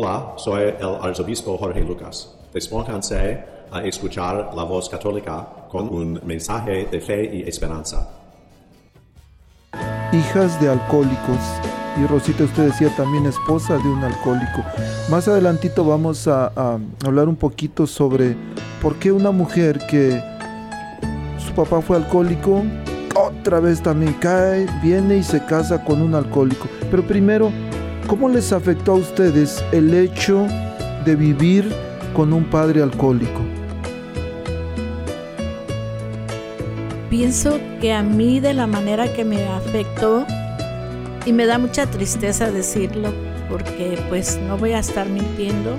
Hola, soy el arzobispo Jorge Lucas. Despónganse a escuchar la voz católica con un mensaje de fe y esperanza. Hijas de alcohólicos. Y Rosita, usted decía también esposa de un alcohólico. Más adelantito vamos a, a hablar un poquito sobre por qué una mujer que su papá fue alcohólico, otra vez también cae, viene y se casa con un alcohólico. Pero primero, ¿Cómo les afectó a ustedes el hecho de vivir con un padre alcohólico? Pienso que a mí de la manera que me afectó, y me da mucha tristeza decirlo, porque pues no voy a estar mintiendo,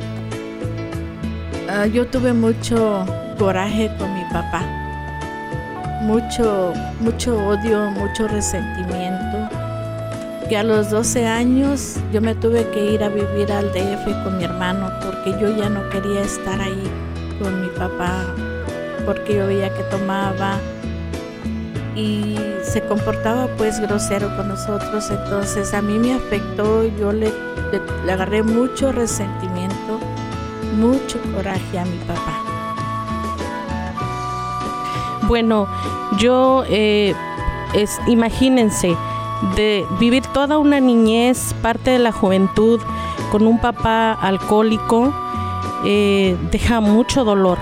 uh, yo tuve mucho coraje con mi papá, mucho, mucho odio, mucho resentimiento que a los 12 años yo me tuve que ir a vivir al DF con mi hermano porque yo ya no quería estar ahí con mi papá, porque yo veía que tomaba y se comportaba pues grosero con nosotros, entonces a mí me afectó, yo le, le, agarré mucho resentimiento, mucho coraje a mi papá. Bueno, yo, eh, es, imagínense, de vivir toda una niñez, parte de la juventud, con un papá alcohólico, eh, deja mucho dolor,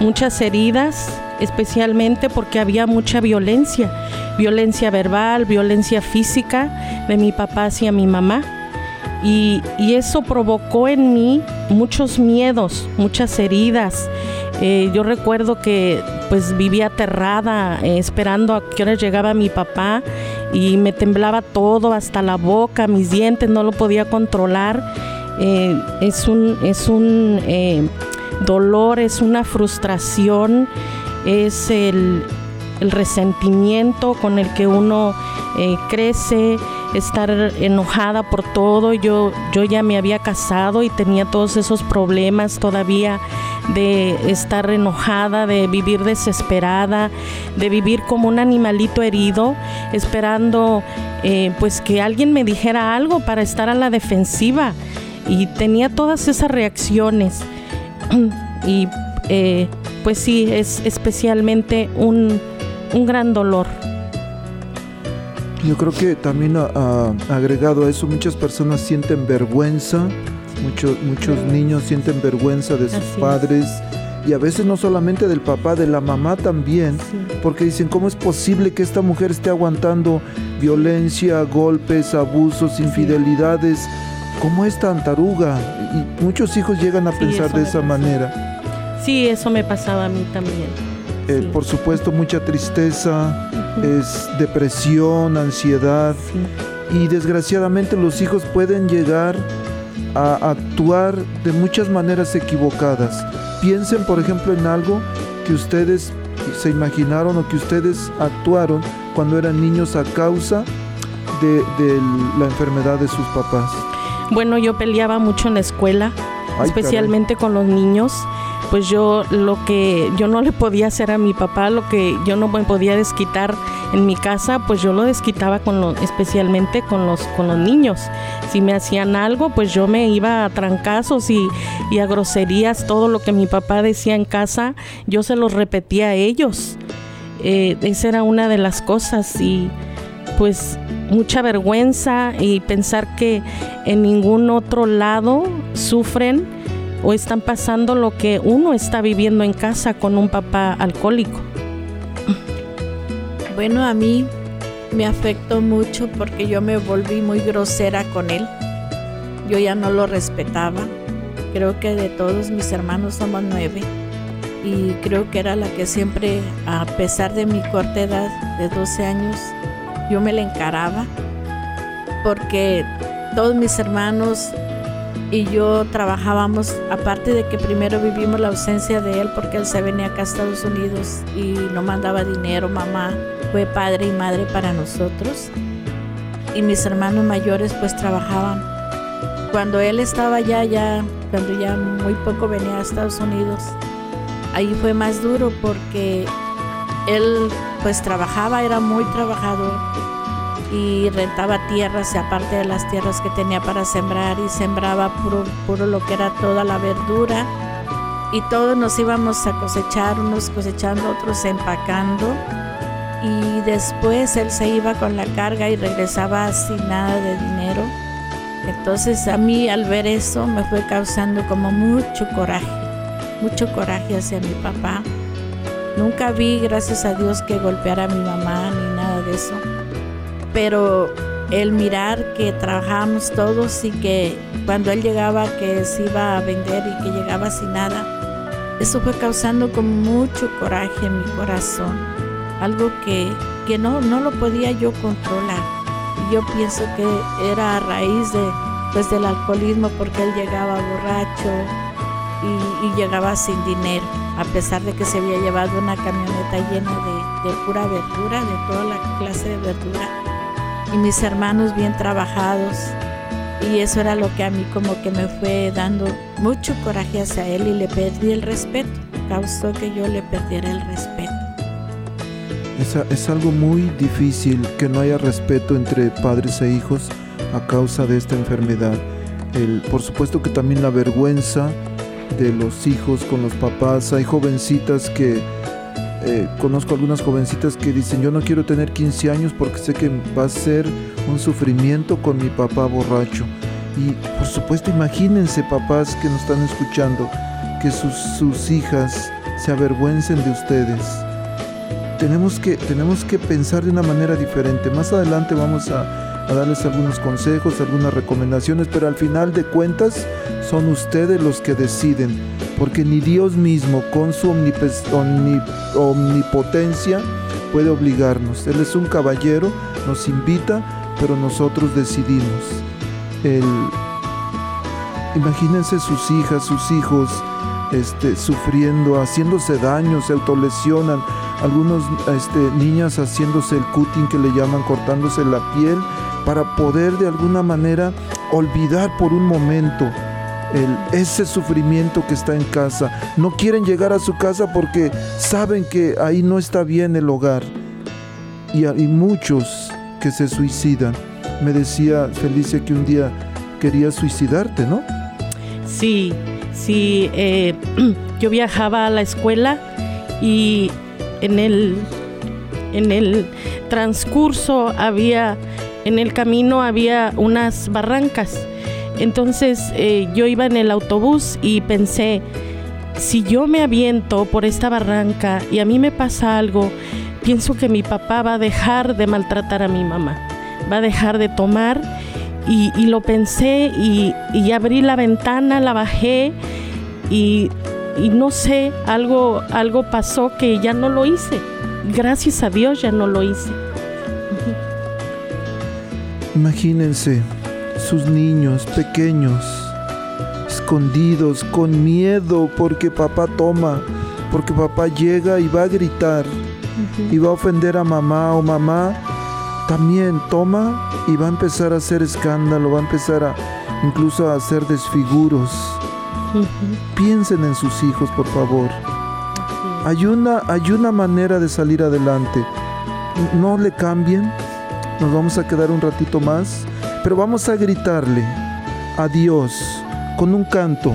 muchas heridas, especialmente porque había mucha violencia, violencia verbal, violencia física de mi papá hacia mi mamá. Y, eso provocó en mí muchos miedos, muchas heridas. Eh, yo recuerdo que pues vivía aterrada, eh, esperando a que hora llegaba mi papá y me temblaba todo, hasta la boca, mis dientes, no lo podía controlar. Eh, es un, es un eh, dolor, es una frustración, es el, el resentimiento con el que uno eh, crece, estar enojada por todo. Yo, yo ya me había casado y tenía todos esos problemas todavía de estar enojada, de vivir desesperada, de vivir como un animalito herido, esperando eh, pues que alguien me dijera algo para estar a la defensiva. Y tenía todas esas reacciones. y eh, pues sí, es especialmente un, un gran dolor. Yo creo que también agregado a eso, muchas personas sienten vergüenza, muchos, muchos niños sienten vergüenza de sus padres y a veces no solamente del papá, de la mamá también, porque dicen, ¿cómo es posible que esta mujer esté aguantando violencia, golpes, abusos, infidelidades? ¿Cómo es tan taruga? Y muchos hijos llegan a pensar de esa manera. Sí, eso me pasaba a mí también. Eh, por supuesto, mucha tristeza, es depresión, ansiedad. Y desgraciadamente los hijos pueden llegar a actuar de muchas maneras equivocadas. Piensen, por ejemplo, en algo que ustedes se imaginaron o que ustedes actuaron cuando eran niños a causa de, la enfermedad de sus papás. Bueno, yo peleaba mucho en la escuela, especialmente con los niños pues yo lo que yo no le podía hacer a mi papá, lo que yo no me podía desquitar en mi casa, pues yo lo desquitaba con lo, especialmente con los con los niños. Si me hacían algo, pues yo me iba a trancazos y, a groserías, todo lo que mi papá decía en casa, yo se los repetía a ellos. Eh, esa era una de las cosas y pues mucha vergüenza y pensar que en ningún otro lado sufren o están pasando lo que uno está viviendo en casa con un papá alcohólico? Bueno, a mí me afectó mucho porque yo me volví muy grosera con él. Yo ya no lo respetaba. Creo que de todos mis hermanos somos nueve y creo que era la que siempre, a pesar de mi corta edad de 12 años, yo me le encaraba porque todos mis hermanos y yo trabajábamos, aparte de que primero vivimos la ausencia de él porque él se venía acá a Estados Unidos y no mandaba dinero, mamá fue padre y madre para nosotros y mis hermanos mayores pues trabajaban. Cuando él estaba allá, ya, cuando ya muy poco venía a Estados Unidos, ahí fue más duro porque él pues trabajaba, era muy trabajador y rentaba tierras, aparte de las tierras que tenía para sembrar y sembraba puro, puro lo que era toda la verdura y todos nos íbamos a cosechar, unos cosechando, otros empacando y después él se iba con la carga y regresaba sin nada de dinero. Entonces a mí al ver eso me fue causando como mucho coraje, mucho coraje hacia mi papá. Nunca vi, gracias a Dios, que golpeara a mi mamá ni nada de eso pero el mirar que trabajábamos todos y que cuando él llegaba que se iba a vender y que llegaba sin nada, eso fue causando con mucho coraje en mi corazón, algo que, que no, no lo podía yo controlar. Yo pienso que era a raíz de, pues, del alcoholismo porque él llegaba borracho y, llegaba sin dinero, a pesar de que se había llevado una camioneta llena de pura verdura, de toda la clase de verdura mis hermanos bien trabajados. Y eso era lo que a mí como que me fue dando mucho coraje hacia él y le perdí el respeto. Causó que yo le perdiera el respeto. Es, es algo muy difícil que no haya respeto entre padres e hijos a causa de esta enfermedad. El, por supuesto que también la vergüenza de los hijos con los papás. Hay jovencitas que eh, conozco algunas jovencitas que dicen, yo no quiero tener 15 años porque sé que va a ser un sufrimiento con mi papá borracho. Y por supuesto, imagínense papás que nos están escuchando, que sus, hijas se avergüencen de ustedes. Tenemos que, tenemos que pensar de una manera diferente. Más adelante vamos a darles algunos consejos, algunas recomendaciones, pero al final de cuentas son ustedes los que deciden porque ni Dios mismo con su omnipotencia puede obligarnos. Él es un caballero, nos invita, pero nosotros decidimos. imagínense sus hijas, sus hijos este, sufriendo, haciéndose daño, se autolesionan. Algunos este, niñas haciéndose el cutting que le llaman, cortándose la piel, para poder de alguna manera olvidar por un momento ese sufrimiento que está en casa. No quieren llegar a su casa porque saben que ahí no está bien el hogar. Y hay muchos que se suicidan. Me decía Felicia que un día quería suicidarte, ¿no? Sí, sí. Eh, yo viajaba a la escuela y en el, en el transcurso había, en el camino había unas barrancas entonces eh, yo iba en el autobús y pensé, si yo me aviento por esta barranca y a mí me pasa algo, pienso que mi papá va a dejar de maltratar a mi mamá, va a dejar de tomar. Y, lo pensé y, abrí la ventana, la bajé y, no sé, algo, algo pasó que ya no lo hice. Gracias a Dios ya no lo hice. Imagínense, sus niños pequeños, escondidos, con miedo porque papá toma, porque papá llega y va a gritar y va a ofender a mamá o mamá también toma y va a empezar a hacer escándalo, va a empezar a incluso a hacer desfiguros. Piensen en sus hijos, por favor. Hay una, hay una manera de salir adelante. No le cambien. Nos vamos a quedar un ratito más pero vamos a gritarle a Dios con un canto,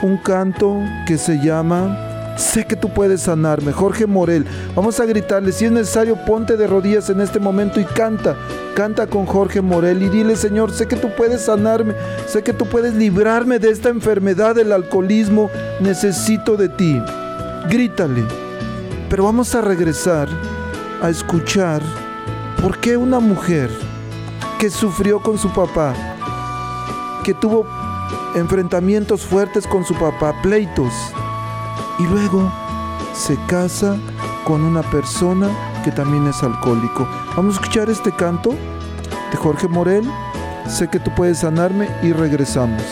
un canto que se llama Sé que tú puedes sanarme, Jorge Morel. Vamos a gritarle, si es necesario, ponte de rodillas en este momento y canta. Canta con Jorge Morel y dile, Señor, sé que tú puedes sanarme, sé que tú puedes librarme de esta enfermedad del alcoholismo, necesito de ti. Grítale. Pero vamos a regresar a escuchar por qué una mujer que sufrió con su papá, que tuvo enfrentamientos fuertes con su papá, pleitos, y luego se casa con una persona que también es alcohólico. Vamos a escuchar este canto de Jorge Morel, sé que tú puedes sanarme y regresamos.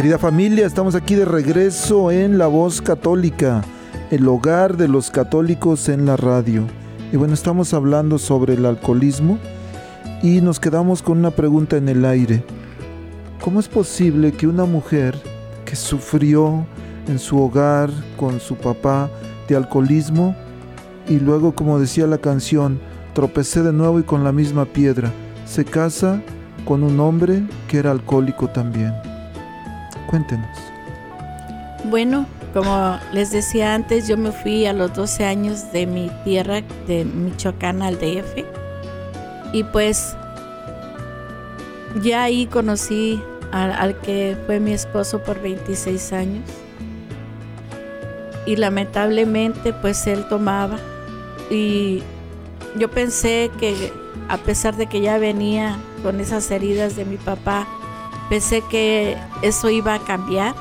Querida familia, estamos aquí de regreso en La Voz Católica, el hogar de los católicos en la radio. Y bueno, estamos hablando sobre el alcoholismo y nos quedamos con una pregunta en el aire. ¿Cómo es posible que una mujer que sufrió en su hogar con su papá de alcoholismo y luego, como decía la canción, tropecé de nuevo y con la misma piedra, se casa con un hombre que era alcohólico también? Cuéntenos. Bueno, como les decía antes, yo me fui a los 12 años de mi tierra, de Michoacán al DF. Y pues ya ahí conocí al, al, que fue mi esposo por 26 años. Y lamentablemente pues él tomaba. Y yo pensé que a pesar de que ya venía con esas heridas de mi papá, pensé que eso iba a cambiar.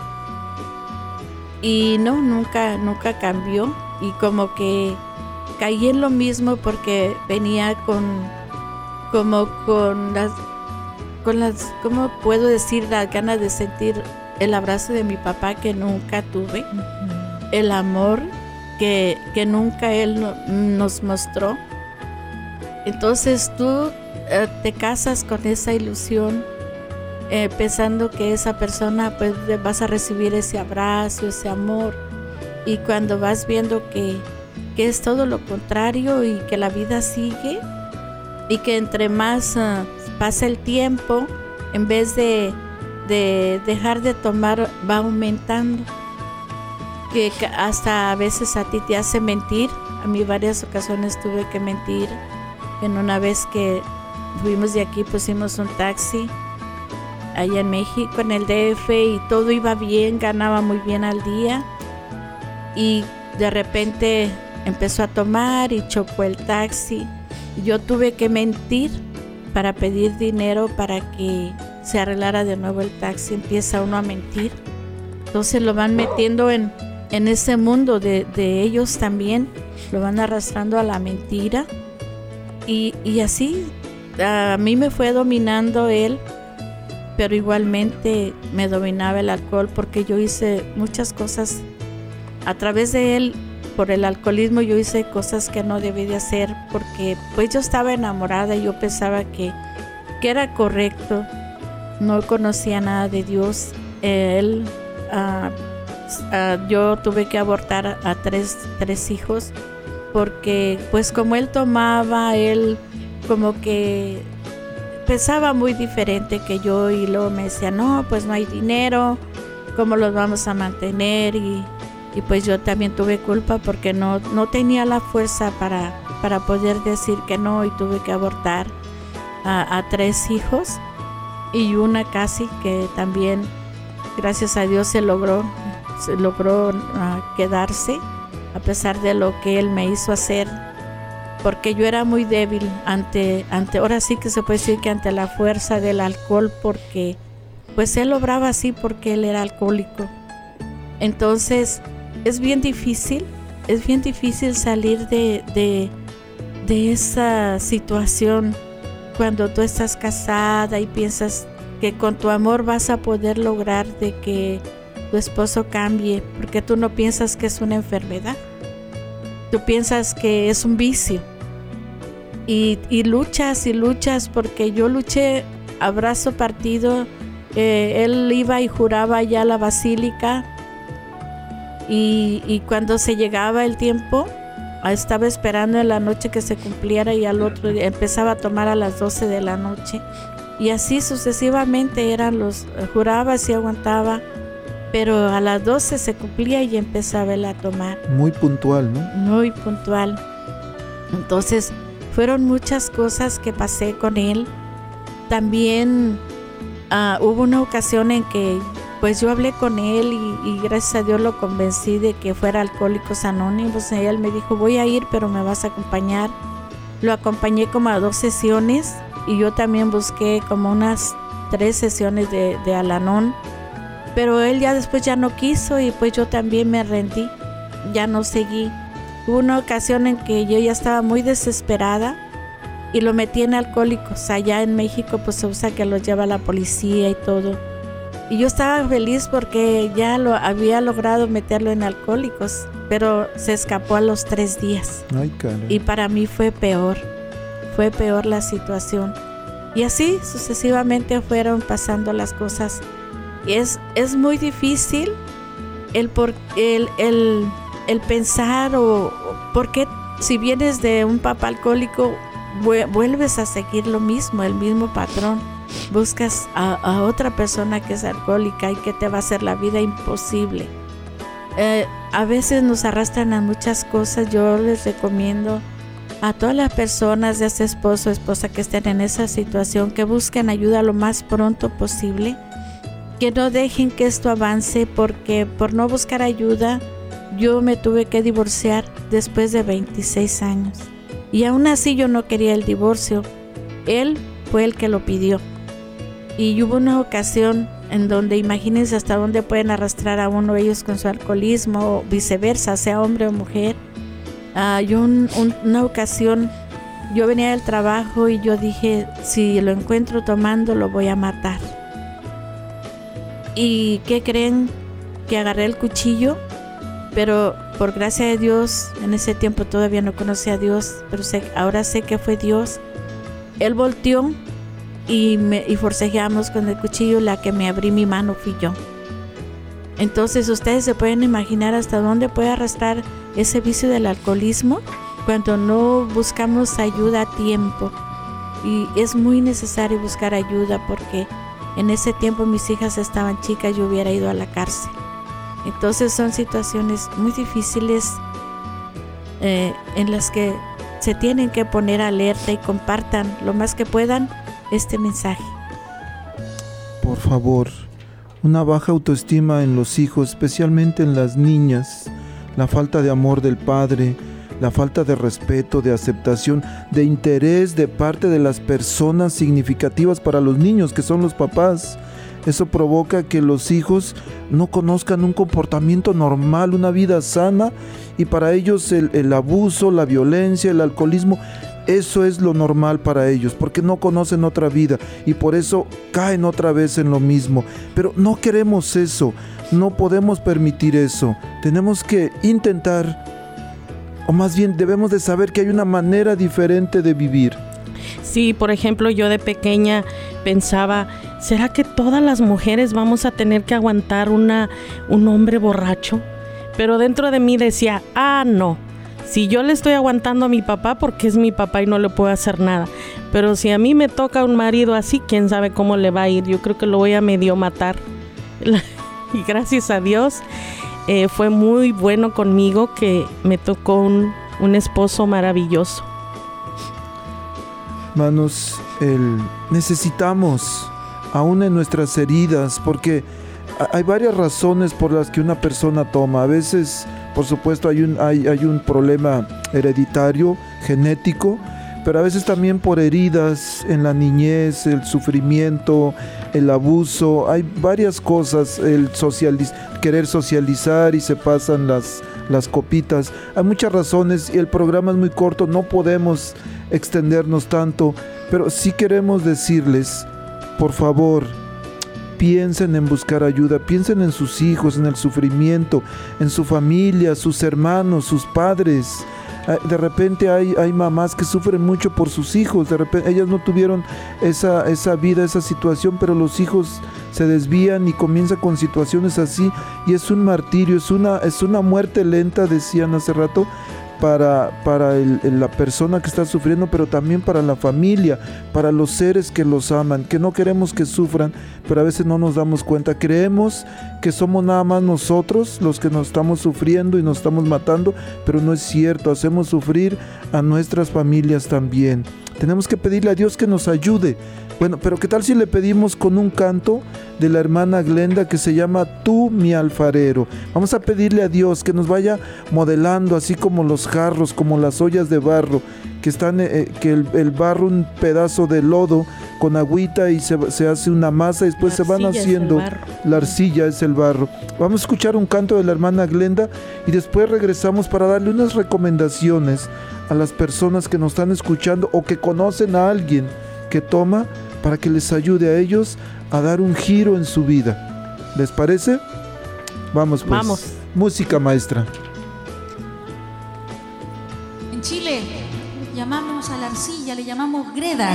Y no, nunca, nunca cambió. Y como que caí en lo mismo porque venía con, como con las, con las, ¿cómo puedo decir? Las ganas de sentir el abrazo de mi papá que nunca tuve, el amor que, que nunca él no, nos mostró. Entonces tú eh, te casas con esa ilusión eh, pensando que esa persona pues vas a recibir ese abrazo, ese amor. Y cuando vas viendo que, que es todo lo contrario y que la vida sigue y que entre más uh, pasa el tiempo en vez de, de dejar de tomar va aumentando. Que hasta a veces a ti te hace mentir. A mí varias ocasiones tuve que mentir. En una vez que fuimos de aquí pusimos un taxi allá en México, en el DF, y todo iba bien, ganaba muy bien al día. Y de repente empezó a tomar y chocó el taxi. Yo tuve que mentir para pedir dinero para que se arreglara de nuevo el taxi. Empieza uno a mentir. Entonces lo van metiendo en, en ese mundo de, de ellos también. Lo van arrastrando a la mentira. Y, y así a mí me fue dominando él pero igualmente me dominaba el alcohol porque yo hice muchas cosas. A través de él por el alcoholismo yo hice cosas que no debí de hacer porque pues yo estaba enamorada y yo pensaba que, que era correcto. No conocía nada de Dios. Él uh, yo tuve que abortar a tres, tres hijos porque pues como él tomaba él como que pensaba muy diferente que yo y luego me decía, no, pues no hay dinero, ¿cómo los vamos a mantener? Y, y pues yo también tuve culpa porque no, no tenía la fuerza para, para poder decir que no y tuve que abortar a, tres hijos y una casi que también, gracias a Dios, se logró, se logró uh, quedarse a pesar de lo que él me hizo hacer porque yo era muy débil ante, ante, ahora sí que se puede decir que ante la fuerza del alcohol, porque pues él obraba así porque él era alcohólico. Entonces es bien difícil, es bien difícil salir de, de, de esa situación cuando tú estás casada y piensas que con tu amor vas a poder lograr de que tu esposo cambie, porque tú no piensas que es una enfermedad tú piensas que es un vicio. Y, y, luchas y luchas porque yo luché abrazo partido. Eh, él iba y juraba ya la basílica y, y, cuando se llegaba el tiempo estaba esperando en la noche que se cumpliera y al otro día empezaba a tomar a las 12 de la noche y así sucesivamente eran los juraba y aguantaba pero a las 12 se cumplía y empezaba él a tomar. Muy puntual, ¿no? Muy puntual. Entonces, fueron muchas cosas que pasé con él. También uh, hubo una ocasión en que pues yo hablé con él y, y, gracias a Dios lo convencí de que fuera Alcohólicos Anónimos. Y él me dijo, voy a ir, pero me vas a acompañar. Lo acompañé como a dos sesiones y yo también busqué como unas tres sesiones de, de Alanón pero él ya después ya no quiso y pues yo también me rendí, ya no seguí Hubo una ocasión en que yo ya estaba muy desesperada y lo metí en alcohólicos. Allá en México pues se usa que los lleva la policía y todo. Y yo estaba feliz porque ya lo había logrado meterlo en alcohólicos, pero se escapó a los tres días. Ay, y para mí fue peor, fue peor la situación. Y así sucesivamente fueron pasando las cosas. Es, es muy difícil el, por, el, el, el pensar o, por qué si vienes de un papá alcohólico vuelves a seguir lo mismo, el mismo patrón. Buscas a, otra persona que es alcohólica y que te va a hacer la vida imposible. Eh, a veces nos arrastran a muchas cosas. Yo les recomiendo a todas las personas, de ese esposo o esposa que estén en esa situación, que busquen ayuda lo más pronto posible. Que no dejen que esto avance porque por no buscar ayuda yo me tuve que divorciar después de 26 años. Y aún así yo no quería el divorcio. Él fue el que lo pidió. Y hubo una ocasión en donde imagínense hasta dónde pueden arrastrar a uno ellos con su alcoholismo o viceversa, sea hombre o mujer. Uh, yo una ocasión, yo venía del trabajo y yo dije, si lo encuentro tomando, lo voy a matar. ¿Y qué creen? Que agarré el cuchillo pero por gracia de Dios, en ese tiempo todavía no conocía a Dios, pero sé, ahora sé que fue Dios. Él volteó y, me, y forcejeamos con el cuchillo, la que me abrí mi mano fui yo. Entonces ustedes se pueden imaginar hasta dónde puede arrastrar ese vicio del alcoholismo cuando no buscamos ayuda a tiempo. Y es muy necesario buscar ayuda porque en ese tiempo mis hijas estaban chicas, yo hubiera ido a la cárcel. Entonces son situaciones muy difíciles eh, en las que se tienen que poner alerta y compartan lo más que puedan este mensaje. Por favor, una baja autoestima en los hijos, especialmente en las niñas, la falta de amor del padre, la falta de respeto, de aceptación, de interés de parte de las personas significativas para los niños, que son los papás eso provoca que los hijos no conozcan un comportamiento normal, una vida sana, y para ellos el, abuso, la violencia, el alcoholismo, eso es lo normal para ellos, porque no conocen otra vida y por eso caen otra vez en lo mismo. Pero no queremos eso, no podemos permitir eso. Tenemos que intentar, o más bien debemos de saber que hay una manera diferente de vivir. Sí, por ejemplo, yo de pequeña pensaba, ¿será que todas las mujeres vamos a tener que aguantar una, un hombre borracho? Pero dentro de mí decía, ah, no. Si yo le estoy aguantando a mi papá porque es mi papá y no le puedo hacer nada. Pero si a mí me toca un marido así, quién sabe cómo le va a ir. Yo creo que lo voy a medio matar. y gracias a Dios eh, fue muy bueno conmigo que me tocó un, un esposo maravilloso. Hermanos, el, necesitamos, aún en nuestras heridas, porque hay varias razones por las que una persona toma. A veces, por supuesto, hay un, hay, hay un problema hereditario, genético, pero a veces también por heridas en la niñez, el sufrimiento, el abuso, hay varias cosas, el querer socializar y se pasan las, las copitas. Hay muchas razones y el programa es muy corto, no podemos extendernos tanto, pero sí queremos decirles, por favor, piensen en buscar ayuda, piensen en sus hijos, en el sufrimiento, en su familia, sus hermanos, sus padres. Ah, de repente hay, hay mamás que sufren mucho por sus hijos, de repente ellas no tuvieron esa, esa vida, esa situación, pero los hijos se desvían y comienza con situaciones así y es un martirio, es una, es una muerte lenta, decían hace rato, para, para la persona que está sufriendo, pero también para la familia, para los seres que los aman, que no queremos que sufran, pero a veces no nos damos cuenta. Creemos que somos nada más nosotros los que nos estamos sufriendo y nos estamos matando, pero no es cierto, hacemos sufrir a nuestras familias también. Tenemos que pedirle a Dios que nos ayude. Bueno, pero ¿qué tal si le pedimos con un canto de la hermana Glenda que se llama Tú mi alfarero? Vamos a pedirle a Dios que nos vaya modelando así como los jarros, como las ollas de barro, que están, eh, que el, barro, un pedazo de lodo con agüita y se, hace una masa y después se van haciendo. La arcilla es el barro. Vamos a escuchar un canto de la hermana Glenda y después regresamos para darle unas recomendaciones a las personas que nos están escuchando o que conocen a alguien que toma para que les ayude a ellos a dar un giro en su vida. ¿Les parece? Vamos pues. Vamos. Música maestra. En Chile llamamos a la arcilla, le llamamos greda.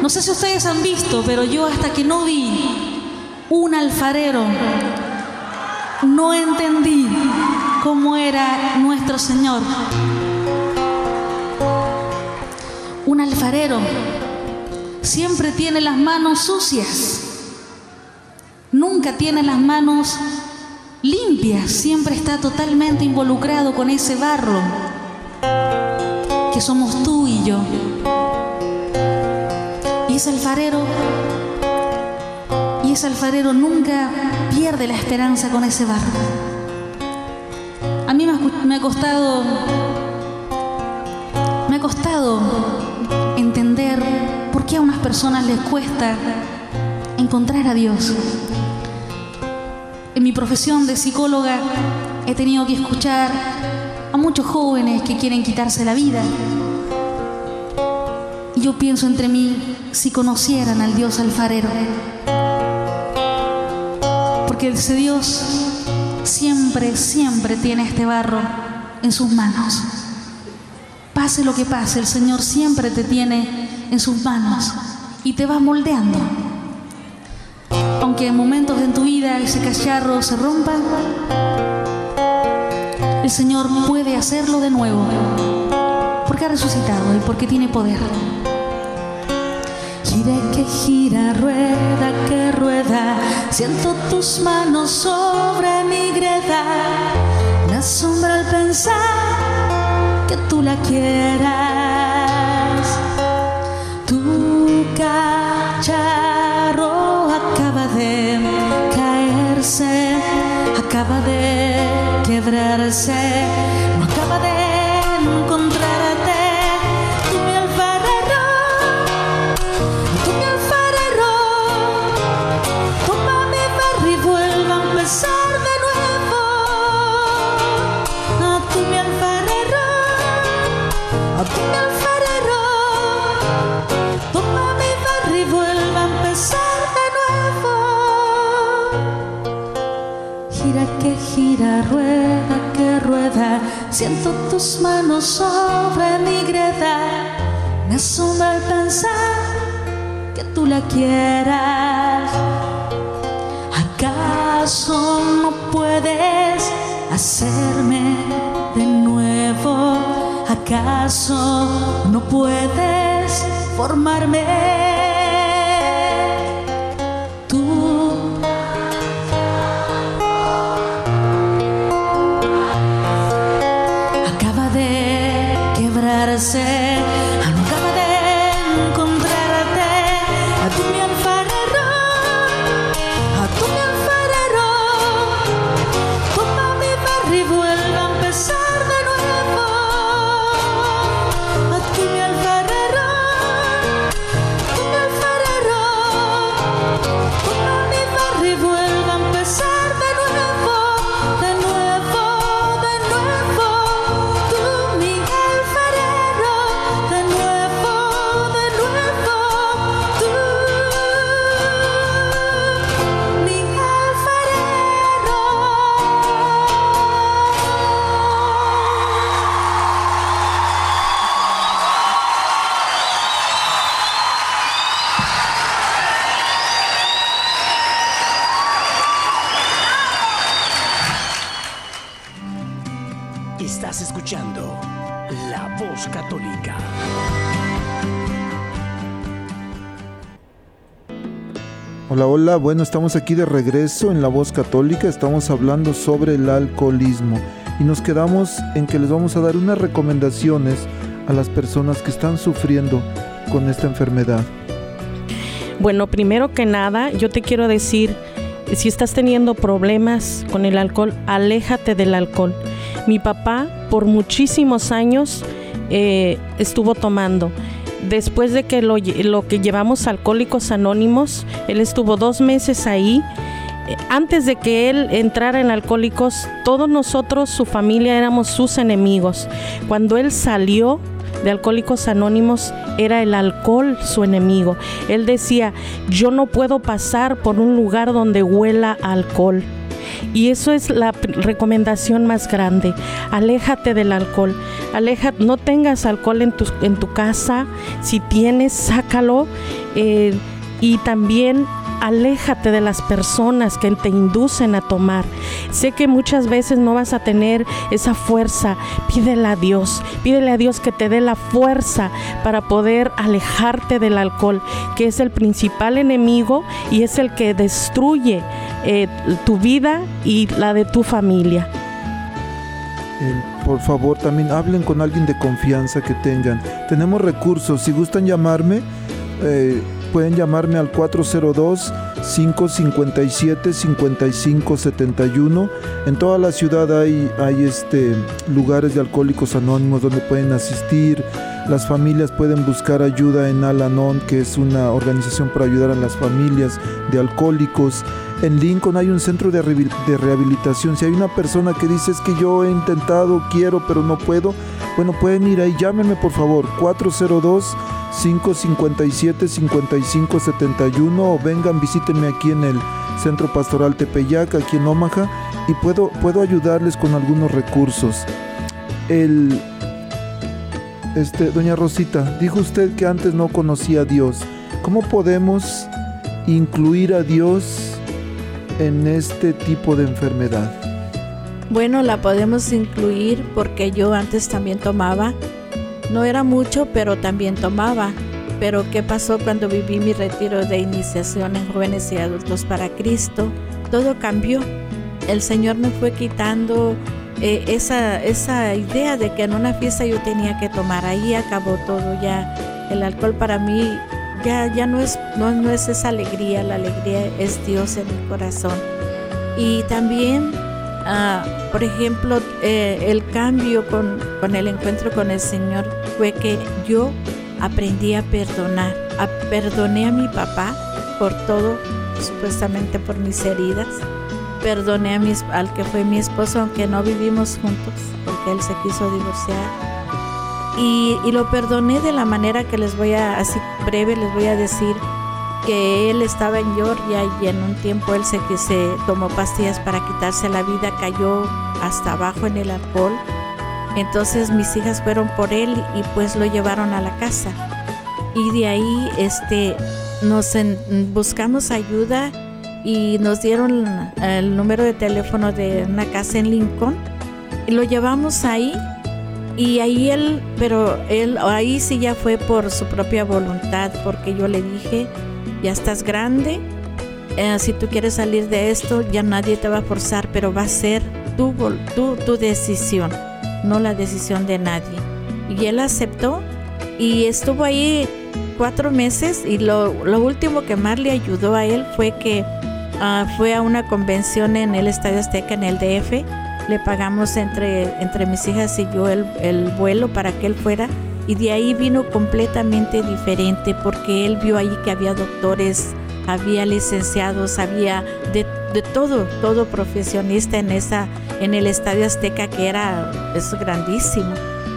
No sé si ustedes han visto, pero yo hasta que no vi un alfarero, no entendí cómo era nuestro Señor. Alfarero siempre tiene las manos sucias, nunca tiene las manos limpias, siempre está totalmente involucrado con ese barro que somos tú y yo. Y ese alfarero, y ese alfarero nunca pierde la esperanza con ese barro. A mí me ha costado, me ha costado por qué a unas personas les cuesta encontrar a Dios. En mi profesión de psicóloga he tenido que escuchar a muchos jóvenes que quieren quitarse la vida. Y yo pienso entre mí, si conocieran al Dios alfarero. Porque ese Dios siempre, siempre tiene este barro en sus manos. Pase lo que pase, el Señor siempre te tiene en sus manos y te va moldeando. Aunque en momentos en tu vida ese cacharro se rompa, el Señor puede hacerlo de nuevo, porque ha resucitado y porque tiene poder. Gira que gira, rueda que rueda, siento tus manos sobre mi greda. Me asombra al pensar que tú la quieras. Cacharro acaba de caerse, acaba de quebrarse, Gira que gira, rueda Siento tus manos sobre mi greda. Me asombra el pensar que tú la quieras. ¿Acaso no puedes hacerme de nuevo? ¿Acaso no puedes formarme? Hola, bueno, estamos aquí de regreso en La Voz Católica, estamos hablando sobre el alcoholismo y nos quedamos en que les vamos a dar unas recomendaciones a las personas que están sufriendo con esta enfermedad. Bueno, primero que nada, yo te quiero decir, si estás teniendo problemas con el alcohol, aléjate del alcohol. Mi papá por muchísimos años eh, estuvo tomando. Después de que lo, que llevamos Alcohólicos Anónimos, él estuvo dos meses ahí eh, antes de que él entrara en Alcohólicos, todos nosotros, su familia, éramos sus enemigos. Cuando él salió de Alcohólicos Anónimos, era el alcohol su enemigo. Él decía, yo no puedo pasar por un lugar donde huela alcohol. Y eso es la recomendación más grande. Aléjate del alcohol. Aleja, no tengas alcohol en tu, en tu casa. Si tienes, sácalo. Eh, y también aléjate de las personas que te inducen a tomar. Sé que muchas veces no vas a tener esa fuerza. Pídele a Dios, pídele a Dios que te dé la fuerza para poder alejarte del alcohol, que es el principal enemigo y es el que destruye eh, tu vida y la de tu familia. Eh, por favor, también hablen con alguien de confianza que tengan. Tenemos recursos. Si gustan llamarme, eh, pueden llamarme al 402-557-5571. En toda la ciudad hay, hay este, lugares de alcohólicos anónimos donde pueden asistir. Las familias pueden buscar ayuda en Al-Anon, que es una organización para ayudar a las familias de alcohólicos. En Lincoln hay un centro de, rehabilitación. Si hay una persona que dice es que yo he intentado, quiero, pero no puedo, bueno, pueden ir ahí. Llámenme por favor, 402 557-5571 o vengan, visítenme aquí en el Centro Pastoral Tepeyac, aquí en Omaha, y puedo, puedo ayudarles con algunos recursos. El, este, doña Rosita, dijo usted que antes no conocía a Dios. ¿Cómo podemos incluir a Dios en este tipo de enfermedad? Bueno, la podemos incluir porque yo antes también tomaba no era mucho, pero también tomaba. Pero ¿qué pasó cuando viví mi retiro de iniciación en jóvenes y adultos para Cristo? Todo cambió. El Señor me fue quitando eh, esa, esa idea de que en una fiesta yo tenía que tomar. Ahí acabó todo ya. El alcohol para mí ya, ya no, es, no, no es esa alegría, la alegría es Dios en mi corazón. Y también Ah, por ejemplo, eh, el cambio con, con, el encuentro con el Señor fue que yo aprendí a perdonar. A, perdoné a mi papá por todo, supuestamente por mis heridas. Perdoné a mis, al que fue mi esposo, aunque no vivimos juntos, porque él se quiso divorciar. Y, lo perdoné de la manera que les voy a, así breve, les voy a decir que él estaba en Georgia y en un tiempo él se, que se tomó pastillas para quitarse la vida, cayó hasta abajo en el alcohol. Entonces mis hijas fueron por él y pues lo llevaron a la casa. Y de ahí este, nos buscamos ayuda y nos dieron el número de teléfono de una casa en Lincoln. Y lo llevamos ahí y ahí él, pero él ahí sí ya fue por su propia voluntad, porque yo le dije, ya estás grande, eh, si tú quieres salir de esto, ya nadie te va a forzar, pero va a ser tu, tu, tu decisión, no la decisión de nadie. Y él aceptó y estuvo ahí cuatro meses y lo, lo último que más le ayudó a él fue que uh, fue a una convención en el Estadio Azteca, en el DF. Le pagamos entre, entre mis hijas y yo el, el vuelo para que él fuera y de ahí vino completamente diferente porque él vio ahí que había doctores, había licenciados, había de, de, todo, todo profesionista en esa, en el Estadio Azteca que era es grandísimo.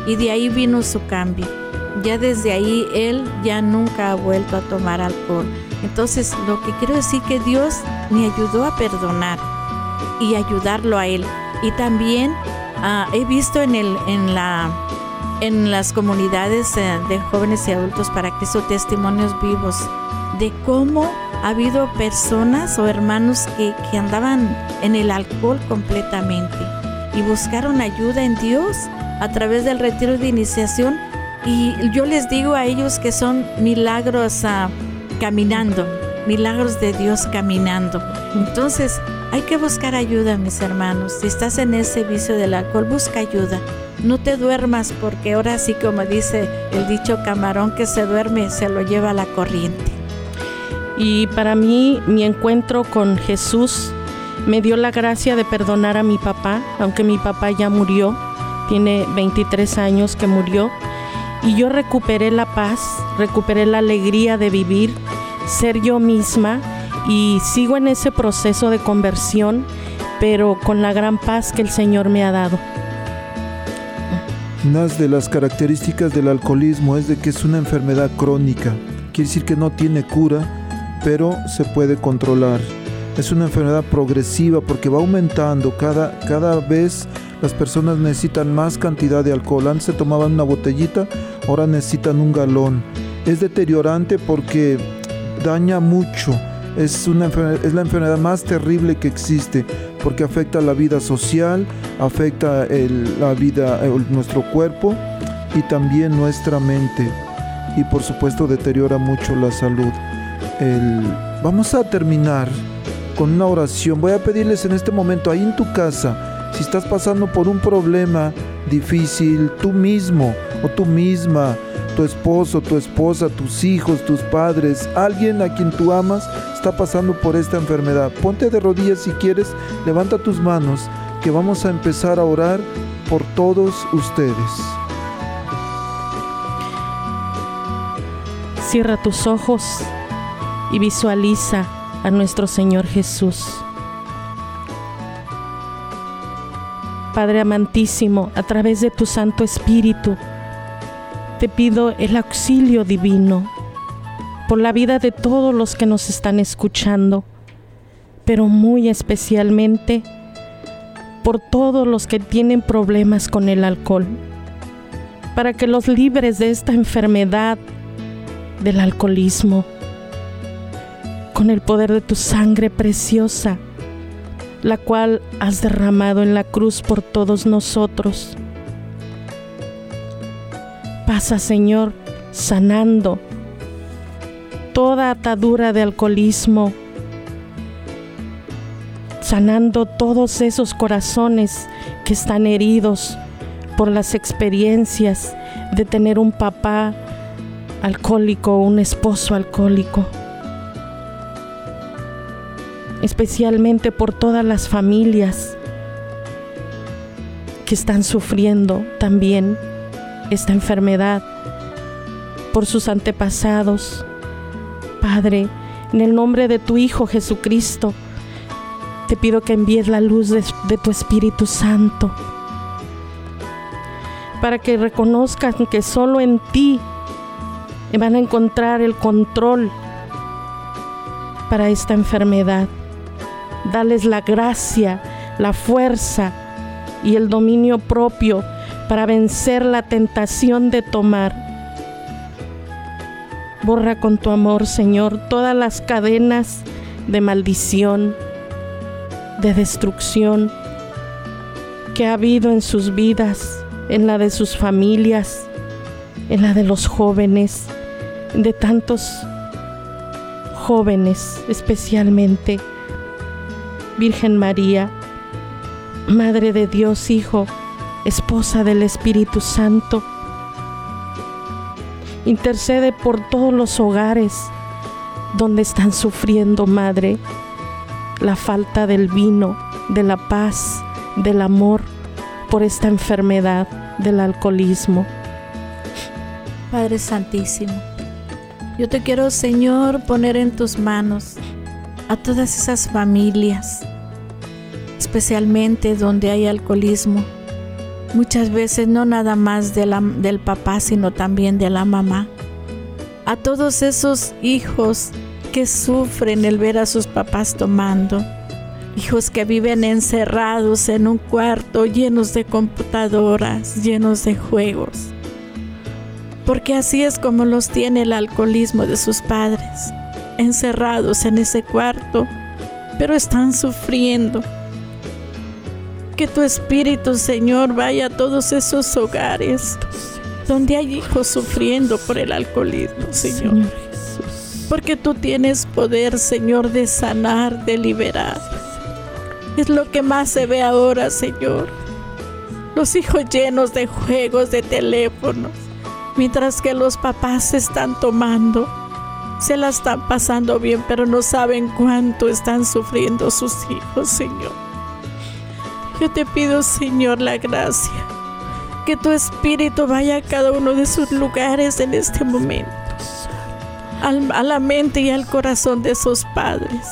Y de ahí vino su cambio. Ya desde ahí él ya nunca ha vuelto a tomar alcohol. Entonces lo que quiero decir que Dios me ayudó a perdonar y ayudarlo a él. Y también uh, he visto en, el, en la en las comunidades eh, de jóvenes y adultos para Cristo testimonios vivos de cómo ha habido personas o hermanos que, que andaban en el alcohol completamente y buscaron ayuda en Dios a través del retiro de iniciación y yo les digo a ellos que son milagros uh, caminando, milagros de Dios caminando. Entonces hay que buscar ayuda, mis hermanos. Si estás en ese vicio del alcohol, busca ayuda. No te duermas porque ahora sí como dice el dicho camarón que se duerme se lo lleva a la corriente. Y para mí mi encuentro con Jesús me dio la gracia de perdonar a mi papá, aunque mi papá ya murió, tiene 23 años que murió, y yo recuperé la paz, recuperé la alegría de vivir, ser yo misma, y sigo en ese proceso de conversión, pero con la gran paz que el Señor me ha dado. Una de las características del alcoholismo es de que es una enfermedad crónica. Quiere decir que no tiene cura, pero se puede controlar. Es una enfermedad progresiva porque va aumentando. Cada, cada vez las personas necesitan más cantidad de alcohol. Antes se tomaban una botellita, ahora necesitan un galón. Es deteriorante porque daña mucho. Es, una, es la enfermedad más terrible que existe porque afecta la vida social, afecta la vida, nuestro cuerpo y también nuestra mente. Y por supuesto deteriora mucho la salud. vamos a terminar con una oración. Voy a pedirles en este momento, ahí en tu casa, si estás pasando por un problema difícil, tú mismo o tú misma, tu esposo, tu esposa, tus hijos, tus padres, alguien a quien tú amas está pasando por esta enfermedad. Ponte de rodillas si quieres, levanta tus manos, que vamos a empezar a orar por todos ustedes. Cierra tus ojos y visualiza a nuestro Señor Jesús. Padre amantísimo, a través de tu Santo Espíritu, te pido el auxilio divino por la vida de todos los que nos están escuchando, pero muy especialmente por todos los que tienen problemas con el alcohol, para que los libres de esta enfermedad del alcoholismo con el poder de tu sangre preciosa, la cual has derramado en la cruz por todos nosotros. Pasa, Señor, sanando toda atadura de alcoholismo, sanando todos esos corazones que están heridos por las experiencias de tener un papá alcohólico, un esposo alcohólico. Especialmente por todas las familias que están sufriendo también esta enfermedad, por sus antepasados. Padre, en el nombre de tu Hijo Jesucristo, te pido que envíes la luz de, tu Espíritu Santo para que reconozcan que solo en ti van a encontrar el control para esta enfermedad. Dales la gracia, la fuerza y el dominio propio para vencer la tentación de tomar. Borra con tu amor, Señor, todas las cadenas de maldición, de destrucción que ha habido en sus vidas, en la de sus familias, en la de los jóvenes, de tantos jóvenes especialmente. Virgen María, Madre de Dios Hijo, esposa del Espíritu Santo, intercede por todos los hogares donde están sufriendo, Madre, la falta del vino, de la paz, del amor por esta enfermedad del alcoholismo. Padre Santísimo, yo te quiero, Señor, poner en tus manos a todas esas familias, especialmente donde hay alcoholismo. Muchas veces no nada más del papá, sino también de la mamá. A todos esos hijos que sufren el ver a sus papás tomando. Hijos que viven encerrados en un cuarto llenos de computadoras, llenos de juegos. Porque así es como los tiene el alcoholismo de sus padres encerrados en ese cuarto, pero están sufriendo. Que tu Espíritu, Señor, vaya a todos esos hogares donde hay hijos sufriendo por el alcoholismo, Señor. Porque tú tienes poder, Señor, de sanar, de liberar. Es lo que más se ve ahora, Señor. Los hijos llenos de juegos, de teléfonos, mientras que los papás se están tomando se la están pasando bien, pero no saben cuánto están sufriendo sus hijos, Señor. Yo te pido, Señor, la gracia, que tu espíritu vaya a cada uno de sus lugares en este momento, a la mente y al corazón de esos padres,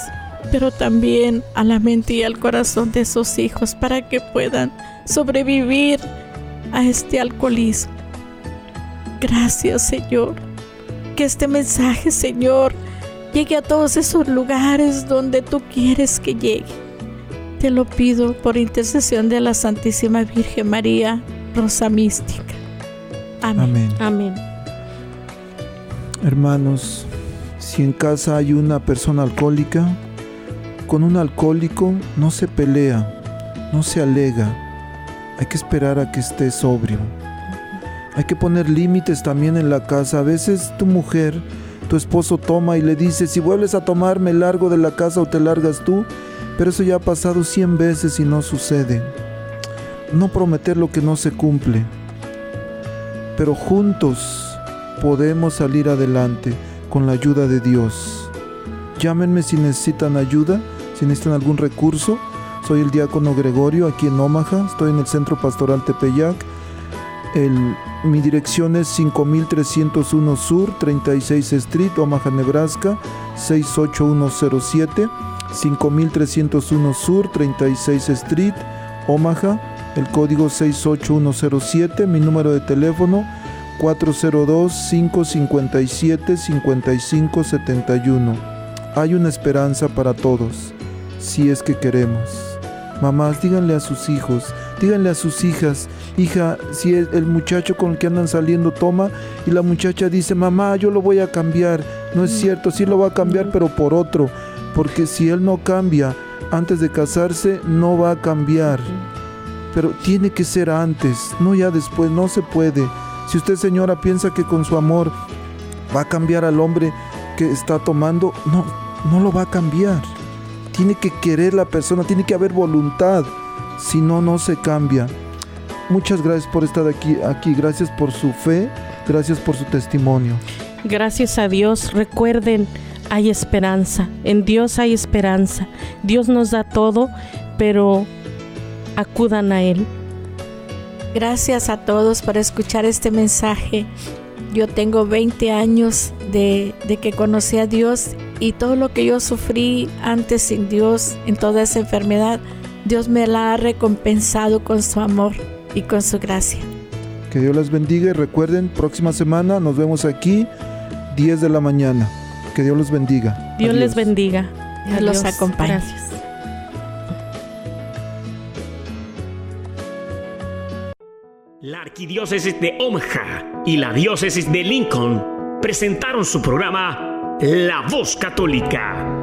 pero también a la mente y al corazón de esos hijos para que puedan sobrevivir a este alcoholismo. Gracias, Señor que este mensaje, Señor, llegue a todos esos lugares donde tú quieres que llegue. Te lo pido por intercesión de la Santísima Virgen María, Rosa Mística. Amén. Amén. Hermanos, si en casa hay una persona alcohólica, con un alcohólico no se pelea, no se alega. Hay que esperar a que esté sobrio. Hay que poner límites también en la casa. A veces tu mujer, tu esposo toma y le dice, si vuelves a tomar me largo de la casa o te largas tú. Pero eso ya ha pasado cien veces y no sucede. No prometer lo que no se cumple. Pero juntos podemos salir adelante con la ayuda de Dios. Llámenme si necesitan ayuda, si necesitan algún recurso. Soy el diácono Gregorio aquí en Omaha. Estoy en el Centro Pastoral Tepeyac. Mi dirección es 5301 Sur, 36 Street, Omaha, Nebraska, 68107. 5301 Sur, 36 Street, Omaha, el código 68107, mi número de teléfono 402-557-5571. Hay una esperanza para todos, si es que queremos. Mamás, díganle a sus hijos, díganle a sus hijas, hija, si el muchacho con el que andan saliendo toma y la muchacha dice, mamá, yo lo voy a cambiar. No es cierto, sí lo va a cambiar, pero por otro. Porque si él no cambia antes de casarse, no va a cambiar. Pero tiene que ser antes, no ya después, no se puede. Si usted señora piensa que con su amor va a cambiar al hombre que está tomando, no, no lo va a cambiar. Tiene que querer la persona, tiene que haber voluntad. Si no, no se cambia. Muchas gracias por estar aquí, aquí. Gracias por su fe. Gracias por su testimonio. Gracias a Dios. Recuerden, hay esperanza. En Dios hay esperanza. Dios nos da todo, pero acudan a Él. Gracias a todos por escuchar este mensaje. Yo tengo 20 años de, de, que conocí a Dios y todo lo que yo sufrí antes sin Dios, en toda esa enfermedad, Dios me la ha recompensado con su amor y con su gracia. Que Dios les bendiga y recuerden, próxima semana nos vemos aquí, 10 de la mañana. Que Dios los bendiga. Dios les bendiga. Dios los acompañe. Gracias. La Arquidiócesis de Omaha y la Diócesis de Lincoln presentaron su programa La Voz Católica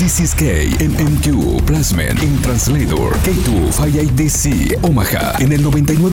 This is KMMQ Plasmen in Translator K2 5 DC Omaha en el 99